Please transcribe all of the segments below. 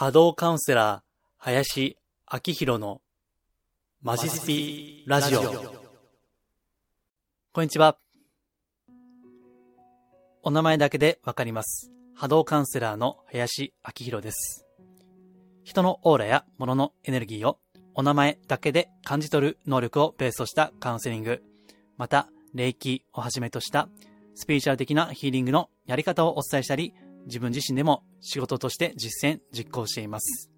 波動カウンセラー、林明宏のマジスピラジオ。こんにちは。お名前だけでわかります。波動カウンセラーの林明宏です。人のオーラや物のエネルギーをお名前だけで感じ取る能力をベースとしたカウンセリング、また、霊気をはじめとしたスピリチュアル的なヒーリングのやり方をお伝えしたり、自分自身でも仕事として実践、実行しています。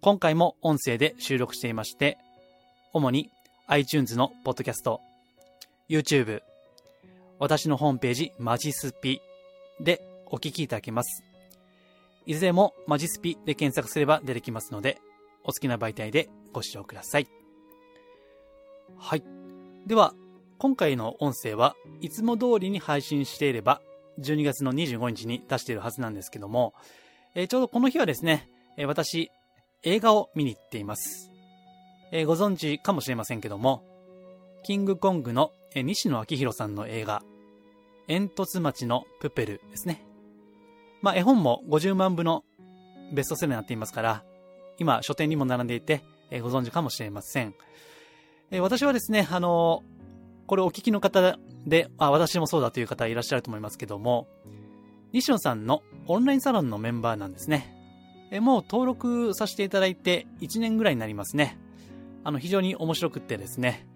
今回も音声で収録していまして、主に iTunes のポッドキャスト、YouTube、私のホームページマジスピでお聞きいただけます。いずれもマジスピで検索すれば出てきますので、お好きな媒体でご視聴ください。はい。では、今回の音声はいつも通りに配信していれば、12月の25日に出しているはずなんですけども、えーちょうどこの日はですね、えー私、映画を見に行っています。えーご存知かもしれませんけども、キングコングの、えー西野昭弘さんの映画、煙突町のプペルですね。まあ、絵本も50万部のベストセラーになっていますから、今、書店にも並んでいて、えーご存知かもしれません。えー私はですね、あのーこれお聞きの方で、あ、私もそうだという方いらっしゃると思いますけども、西野さんのオンラインサロンのメンバーなんですね。えもう登録させていただいて1年ぐらいになりますね。あの、非常に面白くってですね、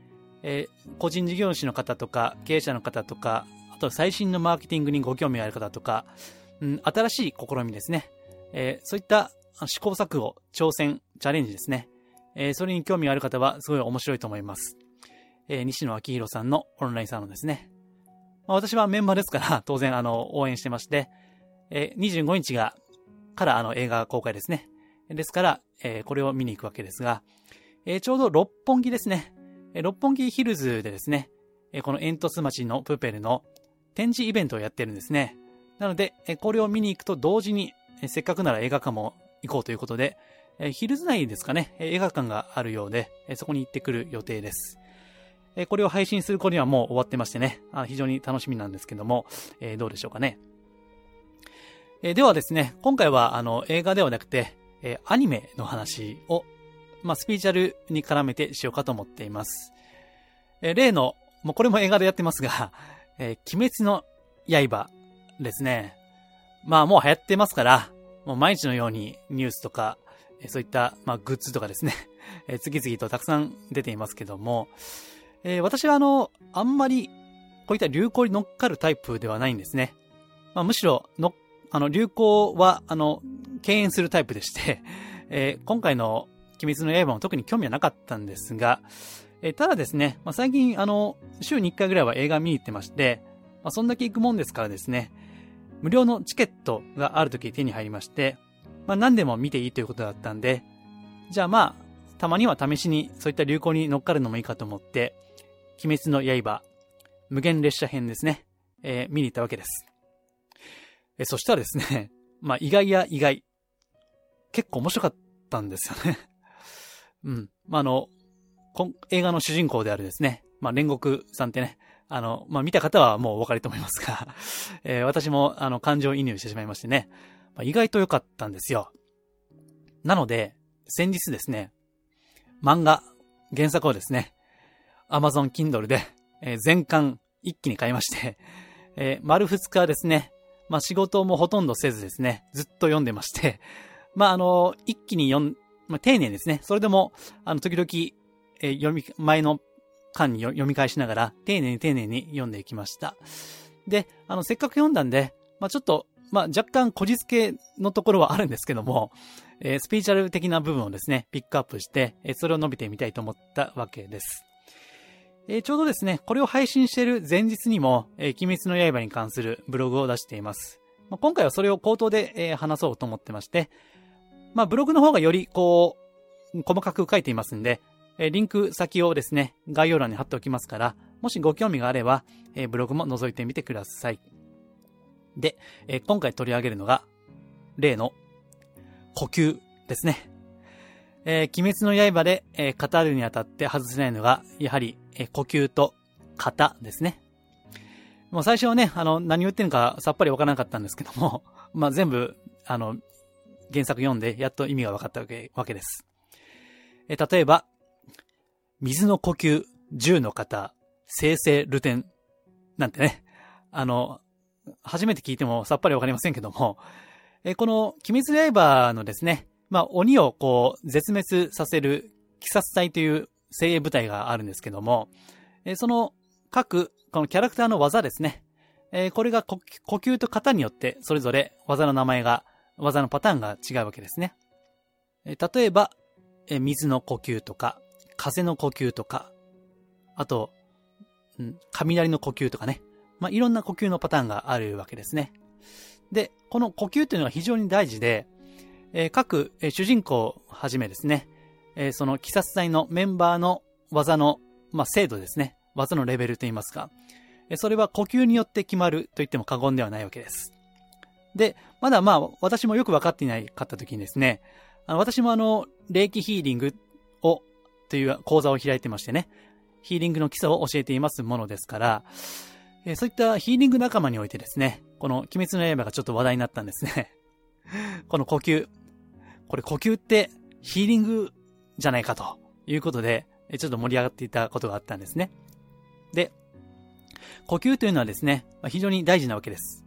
え個人事業主の方とか、経営者の方とか、あと最新のマーケティングにご興味ある方とか、うん、新しい試みですね。えーそういった試行錯誤、挑戦、チャレンジですね。えーそれに興味がある方はすごい面白いと思います。えー西野昭弘さんのオンラインサロンですね。まあ、私はメンバーですから、当然、あの、応援してまして、えー25日が、から、あの、映画公開ですね。ですから、えーこれを見に行くわけですが、えーちょうど六本木ですね。えー六本木ヒルズでですね、えーこの煙突町のプペルの展示イベントをやってるんですね。なので、えーこれを見に行くと同時に、えーせっかくなら映画館も行こうということで、えーヒルズ内ですかね、えー映画館があるようで、えーそこに行ってくる予定です。えこれを配信する頃にはもう終わってましてね、あ非常に楽しみなんですけども、えどうでしょうかね。えではですね、今回はあの映画ではなくて、えアニメの話を、まあ、スピーチャルに絡めてしようかと思っています。え例の、もうこれも映画でやってますが、えー鬼滅の刃ですね。まあもう流行ってますから、もう毎日のようにニュースとか、えそういった、まあ、グッズとかですね、えー次々とたくさん出ていますけども、えー私はあの、あんまり、こういった流行に乗っかるタイプではないんですね。まあ、むしろ、の、あの、流行は、あの、敬遠するタイプでして、えー今回の鬼滅の刃も特に興味はなかったんですが、えーただですね、まあ、最近、あの、週に1回ぐらいは映画見に行ってまして、まあ、そんだけ行くもんですからですね、無料のチケットがある時手に入りまして、まあ、何でも見ていいということだったんで、じゃあまあ、たまには試しにそういった流行に乗っかるのもいいかと思って、鬼滅の刃、無限列車編ですね、えー見に行ったわけです。えーそしたらですね、まあ意外や意外、結構面白かったんですよね。うん。まああの、映画の主人公であるですね、まあ煉獄さんってね、あの、まあ見た方はもうお分かりと思いますが、えー私もあの感情移入してしまいましてね、まあ、意外と良かったんですよ。なので、先日ですね、漫画、原作をですね、Amazon Kindle で、えー全巻一気に買いまして、えー丸二日ですね、まあ仕事もほとんどせずですね、ずっと読んでまして、まああの、一気に読ん、まあ丁寧ですね。それでも、あの、時々、えー読み、前の巻に読み返しながら、丁寧に丁寧に読んでいきました。で、あの、せっかく読んだんで、まあちょっと、まあ若干こじつけのところはあるんですけども、えースピーチャル的な部分をですね、ピックアップして、えーそれを述べてみたいと思ったわけです。えーちょうどですね、これを配信している前日にも、えー鬼滅の刃に関するブログを出しています。まあ、今回はそれを口頭で、えー話そうと思ってまして、まあ、ブログの方がより、こう、細かく書いていますんで、えリンク先をですね、概要欄に貼っておきますから、もしご興味があれば、えブログも覗いてみてください。で、え今回取り上げるのが、例の、呼吸ですね。えー鬼滅の刃で、えー語るにあたって外せないのが、やはり、えー呼吸と型ですね。もう最初はね、あの、何言ってるかさっぱりわからなかったんですけども、まあ全部、あの、原作読んでやっと意味が分かったわけわけです。え例えば、水の呼吸、銃の型、生成ルテン、なんてね、あの、初めて聞いてもさっぱりわかりませんけども、えこの、鬼滅の刃のですね、まあ、鬼をこう、絶滅させる、鬼殺隊という精鋭部隊があるんですけども、えその各、このキャラクターの技ですね。えこれが呼吸と型によって、それぞれ技の名前が、技のパターンが違うわけですね。え例えば、え水の呼吸とか、風の呼吸とか、あと、うん、雷の呼吸とかね。まあ、いろんな呼吸のパターンがあるわけですね。で、この呼吸というのは非常に大事で、え、各、え、主人公をはじめですね、え、その鬼殺隊のメンバーの技の、まあ、精度ですね。技のレベルといいますか。えそれは呼吸によって決まると言っても過言ではないわけです。で、まだまあ、私もよくわかっていないかった時にですね、あの私もあの、霊気ヒーリングを、という講座を開いてましてね、ヒーリングの基礎を教えていますものですから、えそういったヒーリング仲間においてですね、この鬼滅の刃がちょっと話題になったんですね。この呼吸。これ呼吸ってヒーリングじゃないかということで、ちょっと盛り上がっていたことがあったんですね。で、呼吸というのはですね、非常に大事なわけです。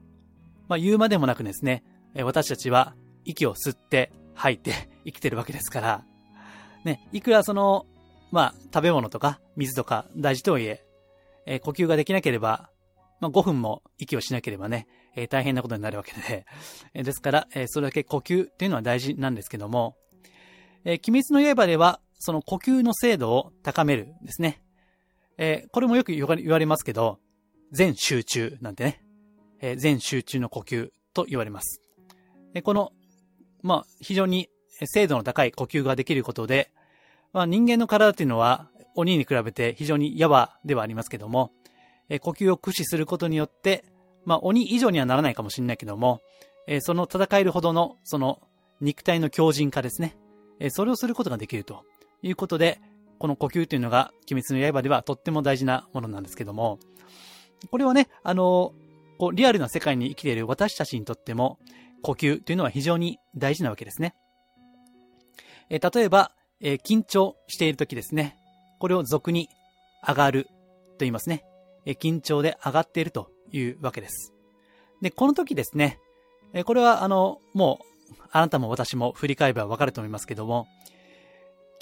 まあ言うまでもなくですね、私たちは息を吸って吐いて 生きてるわけですから、ね、いくらその、まあ食べ物とか水とか大事とはいえ、呼吸ができなければ、まあ5分も息をしなければね、えー、大変なことになるわけで、え、ですから、え、それだけ呼吸っていうのは大事なんですけども、えー、鬼滅の刃では、その呼吸の精度を高めるですね。え、これもよく言われますけど、全集中なんてね、え、全集中の呼吸と言われます。えこの、まあ、非常に精度の高い呼吸ができることで、まあ、人間の体っていうのは鬼に比べて非常にやわではありますけども、え呼吸を駆使することによって、まあ、鬼以上にはならないかもしれないけども、えー、その戦えるほどの、その、肉体の強靭化ですね。えー、それをすることができるということで、この呼吸というのが、鬼滅の刃ではとっても大事なものなんですけども、これはね、あのー、こう、リアルな世界に生きている私たちにとっても、呼吸というのは非常に大事なわけですね。えー、例えば、えー、緊張している時ですね。これを俗に上がると言いますね。え緊張で上がっているというわけです。で、この時ですね、えこれはあの、もう、あなたも私も振り返ればわかると思いますけども、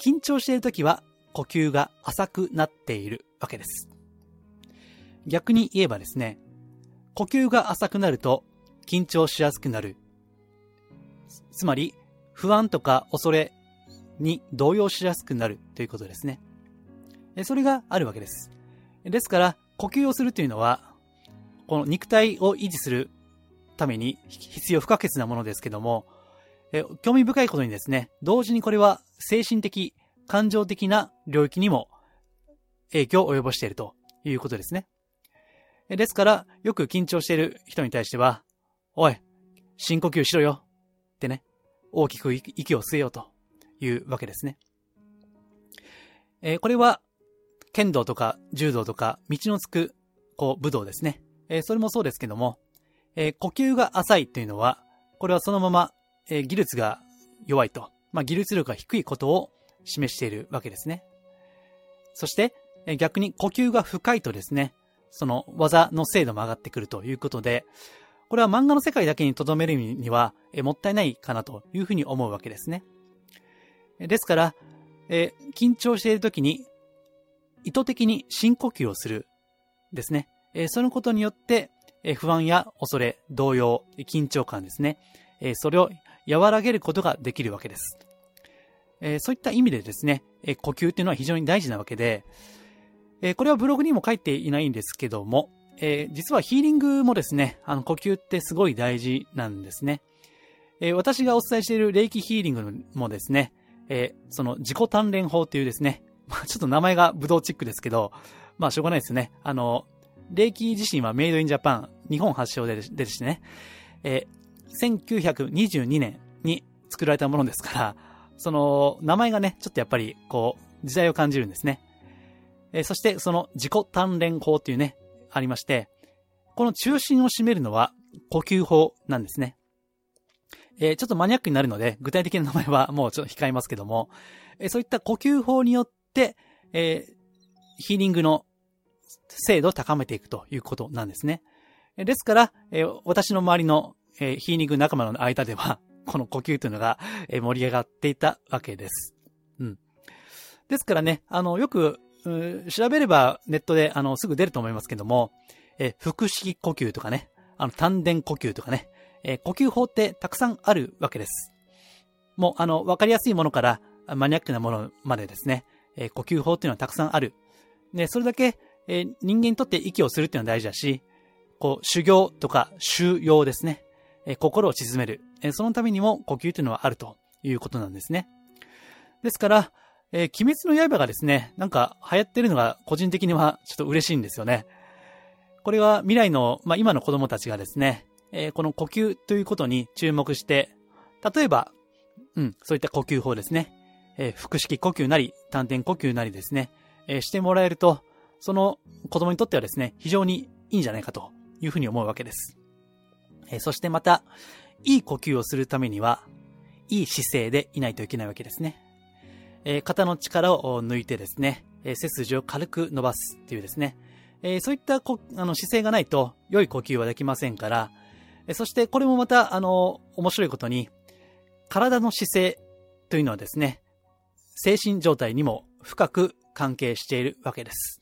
緊張している時は呼吸が浅くなっているわけです。逆に言えばですね、呼吸が浅くなると緊張しやすくなる。つまり、不安とか恐れに動揺しやすくなるということですね。それがあるわけです。ですから、呼吸をするというのは、この肉体を維持するために必要不可欠なものですけども、え興味深いことにですね、同時にこれは精神的、感情的な領域にも影響を及ぼしているということですね。ですから、よく緊張している人に対しては、おい、深呼吸しろよってね、大きく息を吸えようというわけですね。えこれは、剣道とか柔道とか道のつく、こう、武道ですね。え、それもそうですけども、え、呼吸が浅いというのは、これはそのまま、え、技術が弱いと、まあ、技術力が低いことを示しているわけですね。そして、え逆に呼吸が深いとですね、その技の精度も上がってくるということで、これは漫画の世界だけに留めるには、えもったいないかなというふうに思うわけですね。ですから、え緊張している時に意図的に深呼吸をするですね。えそのことによって、え不安や恐れ、動揺、緊張感ですね。えそれを和らげることができるわけです。えそういった意味でですね、え呼吸っていうのは非常に大事なわけで、えこれはブログにも書いていないんですけども、え実はヒーリングもですね、あの呼吸ってすごい大事なんですね。え私がお伝えしている霊気ヒーリングもですね、えその自己鍛錬法というですね、まあ、ちょっと名前がブドウチックですけど、まあしょうがないですね。あの、霊気自身はメイドインジャパン、日本発祥ででしね、えー、1922年に作られたものですから、その、名前がね、ちょっとやっぱり、こう、時代を感じるんですね。えー、そして、その自己鍛錬法っていうね、ありまして、この中心を占めるのは呼吸法なんですね。えー、ちょっとマニアックになるので、具体的な名前はもうちょっと控えますけども、えー、そういった呼吸法によって、えー、ヒーリングの精度を高めていくということなんですね。ですから、私の周りの、えー、ヒーリング仲間の間では、この呼吸というのが、盛り上がっていたわけです。うん。ですからね、あの、よく、調べればネットで、あの、すぐ出ると思いますけども、え腹式呼吸とかね、あの、丹田呼吸とかね、え呼吸法ってたくさんあるわけです。もう、あの、わかりやすいものからマニアックなものまでですね、え呼吸法っていうのはたくさんある。で、それだけ、え人間にとって息をするっていうのは大事だし、こう、修行とか修養ですね。え心を沈める。えそのためにも呼吸というのはあるということなんですね。ですから、えー、鬼滅の刃がですね、なんか流行ってるのが個人的にはちょっと嬉しいんですよね。これは未来の、まあ、今の子供たちがですね、えー、この呼吸ということに注目して、例えば、うん、そういった呼吸法ですね。えー、腹式呼吸なり、丹田呼吸なりですね、え、してもらえると、その子供にとってはですね、非常にいいんじゃないかというふうに思うわけです。えー、そしてまた、いい呼吸をするためには、いい姿勢でいないといけないわけですね。えー、肩の力を抜いてですね、えー、背筋を軽く伸ばすっていうですね、えー、そういったこあの姿勢がないと良い呼吸はできませんから、えそしてこれもまた、あの、面白いことに、体の姿勢というのはですね、精神状態にも深く関係しているわけです。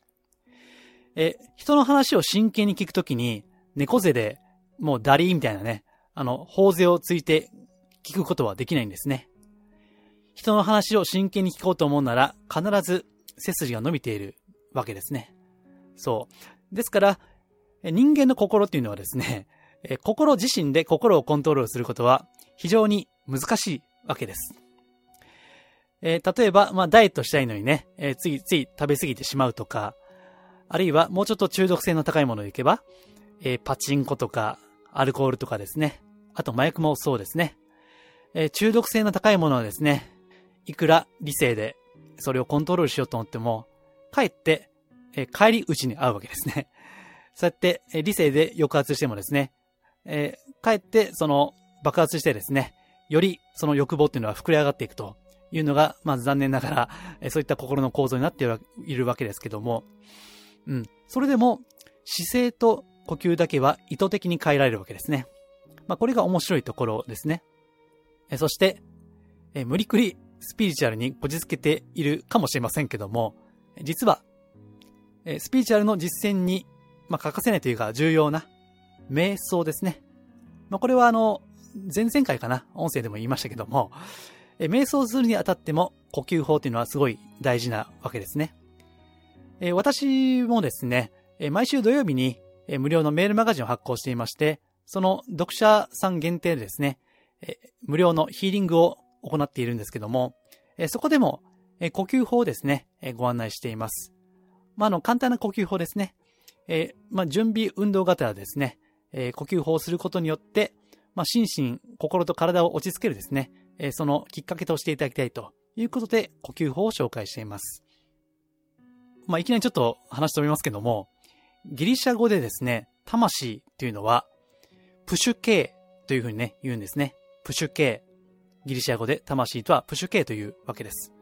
え、人の話を真剣に聞くときに、猫背でもうダリーみたいなね、あの、頬背をついて聞くことはできないんですね。人の話を真剣に聞こうと思うなら、必ず背筋が伸びているわけですね。そう。ですから、人間の心っていうのはですね、心自身で心をコントロールすることは非常に難しいわけです。えー、例えば、まあ、ダイエットしたいのにね、えー、ついつい食べ過ぎてしまうとか、あるいはもうちょっと中毒性の高いものでいけば、えー、パチンコとか、アルコールとかですね。あと麻薬もそうですね。えー、中毒性の高いものはですね、いくら理性でそれをコントロールしようと思っても、かえって、えー、帰り討ちに合うわけですね。そうやって、えー、理性で抑圧してもですね、えー、かえってその爆発してですね、よりその欲望っていうのは膨れ上がっていくというのが、まず残念ながら、えー、そういった心の構造になっているわけですけども、うん。それでも、姿勢と呼吸だけは意図的に変えられるわけですね。まあ、これが面白いところですね。えそして、え無理くりスピリチュアルにこじつけているかもしれませんけども、実は、えスピリチュアルの実践に、まあ、欠かせないというか重要な瞑想ですね。まあ、これはあの、前々回かな、音声でも言いましたけども、え瞑想するにあたっても呼吸法というのはすごい大事なわけですね。え私もですね、え毎週土曜日に、え無料のメールマガジンを発行していまして、その読者さん限定でですね、え無料のヒーリングを行っているんですけども、えそこでも、え呼吸法をですね、えご案内しています。まあ、あの、簡単な呼吸法ですね。えまあ、準備運動型ですね、え呼吸法をすることによって、まあ、心身、心と体を落ち着けるですね、えそのきっかけとしていただきたいということで、呼吸法を紹介しています。まあ、いきなりちょっと話しておりますけども、ギリシャ語でですね、魂というのは、プシュケーというふうにね、言うんですね。プシュケー。ギリシャ語で魂とはプシュケーというわけです。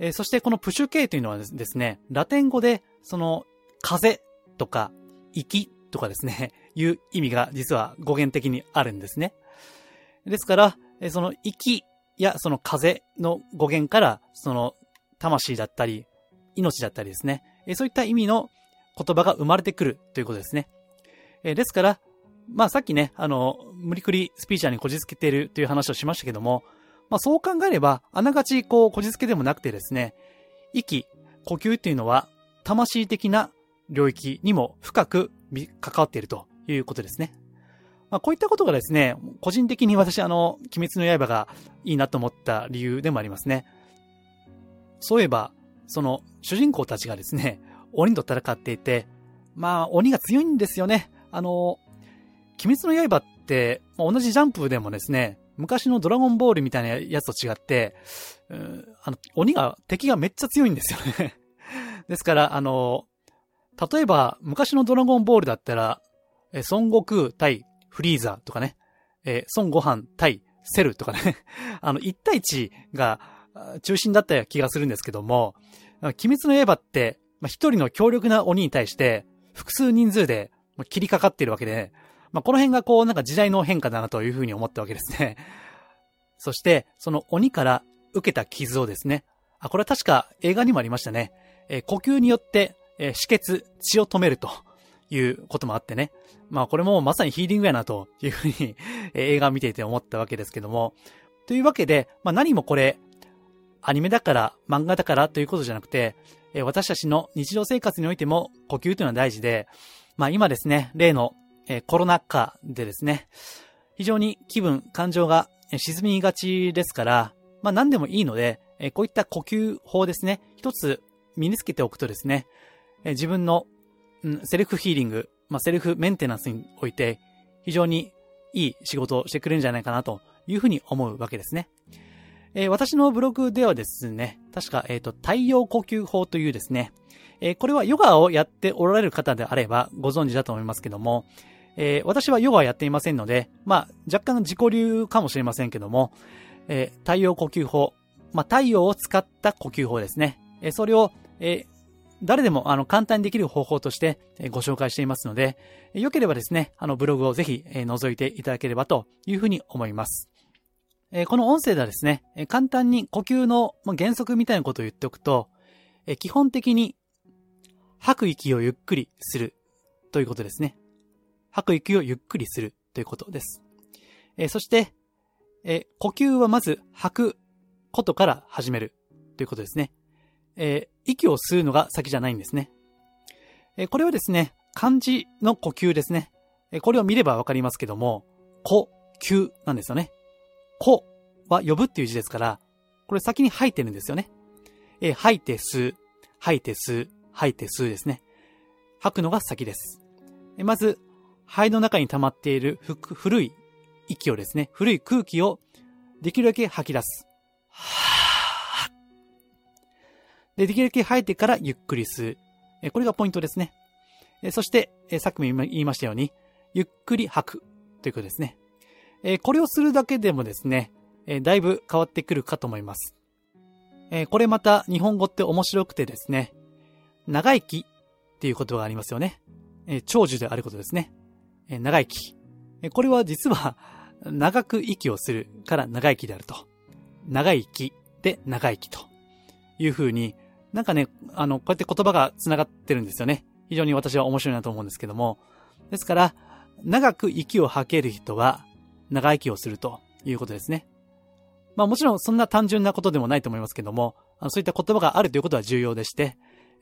えー、そしてこのプシュケーというのはですね、ラテン語で、その、風とか、息とかですね、いう意味が実は語源的にあるんですね。ですから、その息やその風の語源から、その魂だったり、命だったりですね、そういった意味の言葉が生まれてくるということですね。ですから、まあさっきね、あの、無理くりスピーチャーにこじつけているという話をしましたけども、まあそう考えれば、あながちこう、こじつけでもなくてですね、息、呼吸っていうのは、魂的な領域にも深く関わっているということですね。まあこういったことがですね、個人的に私あの、鬼滅の刃がいいなと思った理由でもありますね。そういえば、その、主人公たちがですね、鬼と戦っていて、まあ、鬼が強いんですよね。あの、鬼滅の刃って、同じジャンプでもですね、昔のドラゴンボールみたいなやつと違って、あの、鬼が、敵がめっちゃ強いんですよね ですから、あの、例えば、昔のドラゴンボールだったら、え孫悟空対フリーザーとかね、え孫悟飯対セルとかね、あの、1対1が中心だった気がするんですけども、鬼滅の刃って、まあ、一人の強力な鬼に対して、複数人数で切りかかっているわけで、まあ、この辺がこう、なんか時代の変化だなというふうに思ったわけですね。そして、その鬼から受けた傷をですね、あ、これは確か映画にもありましたね。えー、呼吸によって、えー、止血、血を止めるということもあってね。まあこれもまさにヒーリングやなというふうに、映画を見ていて思ったわけですけども。というわけで、まあ何もこれ、アニメだから、漫画だからということじゃなくて、え、私たちの日常生活においても呼吸というのは大事で、まあ今ですね、例の、え、コロナ禍でですね、非常に気分、感情が沈みがちですから、まあ何でもいいので、えこういった呼吸法ですね、一つ身につけておくとですね、え自分の、うん、セルフヒーリング、まあセルフメンテナンスにおいて、非常にいい仕事をしてくれるんじゃないかなというふうに思うわけですね。えー、私のブログではですね、確か、えっ、ー、と、太陽呼吸法というですね、えー、これはヨガをやっておられる方であればご存知だと思いますけども、え私はヨガはやっていませんので、まあ、若干自己流かもしれませんけども、え太陽呼吸法、まあ、太陽を使った呼吸法ですね。えそれを、え誰でもあの簡単にできる方法としてご紹介していますので、よければですね、あのブログをぜひ覗いていただければというふうに思います。この音声ではですね、簡単に呼吸の原則みたいなことを言っておくと、基本的に吐く息をゆっくりするということですね。吐く息をゆっくりするということです。そして、呼吸はまず吐くことから始めるということですね。え、息を吸うのが先じゃないんですね。え、これはですね、漢字の呼吸ですね。え、これを見ればわかりますけども、呼吸なんですよね。呼は呼ぶっていう字ですから、これ先に吐いてるんですよね。えー、吐いて吸う、吐いて吸う、吐いて吸うですね。吐くのが先です。えー、まず、肺の中に溜まっている古い息をですね、古い空気をできるだけ吐き出す。はで、できるだけ吐いてからゆっくり吸うえ。これがポイントですねえ。そしてえ、さっきも言いましたように、ゆっくり吐くということですね。えこれをするだけでもですね、えだいぶ変わってくるかと思います。えこれまた日本語って面白くてですね、長生きっていう言葉がありますよね。え長寿であることですね。え長生き。えこれは実は長く息をするから長生きであると。長生きで長生きというふうに、なんかね、あの、こうやって言葉が繋がってるんですよね。非常に私は面白いなと思うんですけども。ですから、長く息を吐ける人は、長生きをするということですね。まあもちろんそんな単純なことでもないと思いますけども、そういった言葉があるということは重要でして、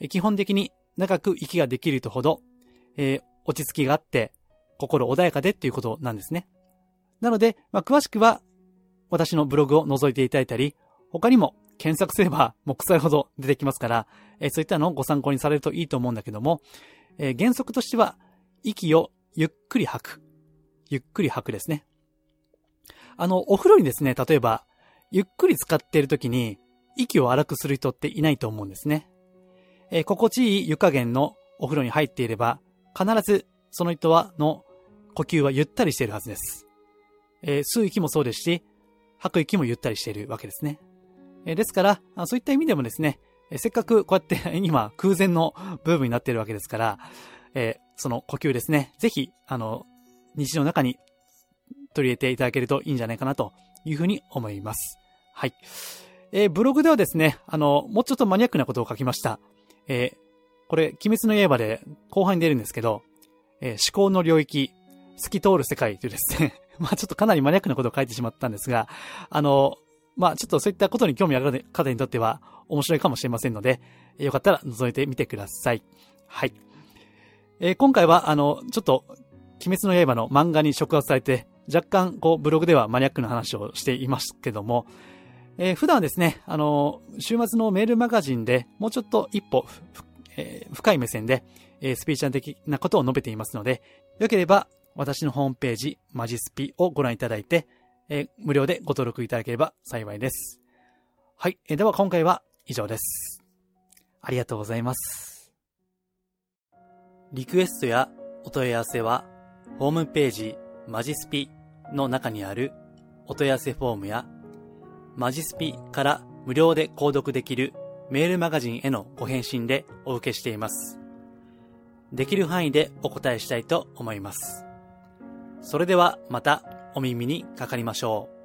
基本的に長く息ができる人ほど、えー、落ち着きがあって、心穏やかでっていうことなんですね。なので、まあ、詳しくは、私のブログを覗いていただいたり、他にも検索すれば、もう腐るほど出てきますから、えー、そういったのをご参考にされるといいと思うんだけども、えー、原則としては、息をゆっくり吐く。ゆっくり吐くですね。あの、お風呂にですね、例えば、ゆっくり使っている時に、息を荒くする人っていないと思うんですね。えー、心地いい湯加減のお風呂に入っていれば、必ずその人は、の呼吸はゆったりしているはずです。えー、吸う息もそうですし、吐く息もゆったりしているわけですね。えですから、そういった意味でもですね、えせっかくこうやって 今空前のブームになっているわけですから、えその呼吸ですね、ぜひ、あの、日常の中に取り入れていただけるといいんじゃないかなというふうに思います。はい。えー、ブログではですね、あの、もうちょっとマニアックなことを書きました。えー、これ、鬼滅の刃で後半に出るんですけど、えー、思考の領域、透き通る世界というですね、まあちょっとかなりマニアックなことを書いてしまったんですが、あの、まあちょっとそういったことに興味ある方にとっては面白いかもしれませんので、よかったら覗いてみてください。はい。えー、今回はあの、ちょっと、鬼滅の刃の漫画に触発されて、若干こうブログではマニアックな話をしていますけども、えー、普段ですね、あの、週末のメールマガジンでもうちょっと一歩、えー、深い目線で、え、スピーチャー的なことを述べていますので、よければ私のホームページ、マジスピをご覧いただいて、え、無料でご登録いただければ幸いです。はい。え、では今回は以上です。ありがとうございます。リクエストやお問い合わせは、ホームページ、マジスピの中にあるお問い合わせフォームや、マジスピから無料で購読できるメールマガジンへのご返信でお受けしています。できる範囲でお答えしたいと思います。それではまたお耳にかかりましょう。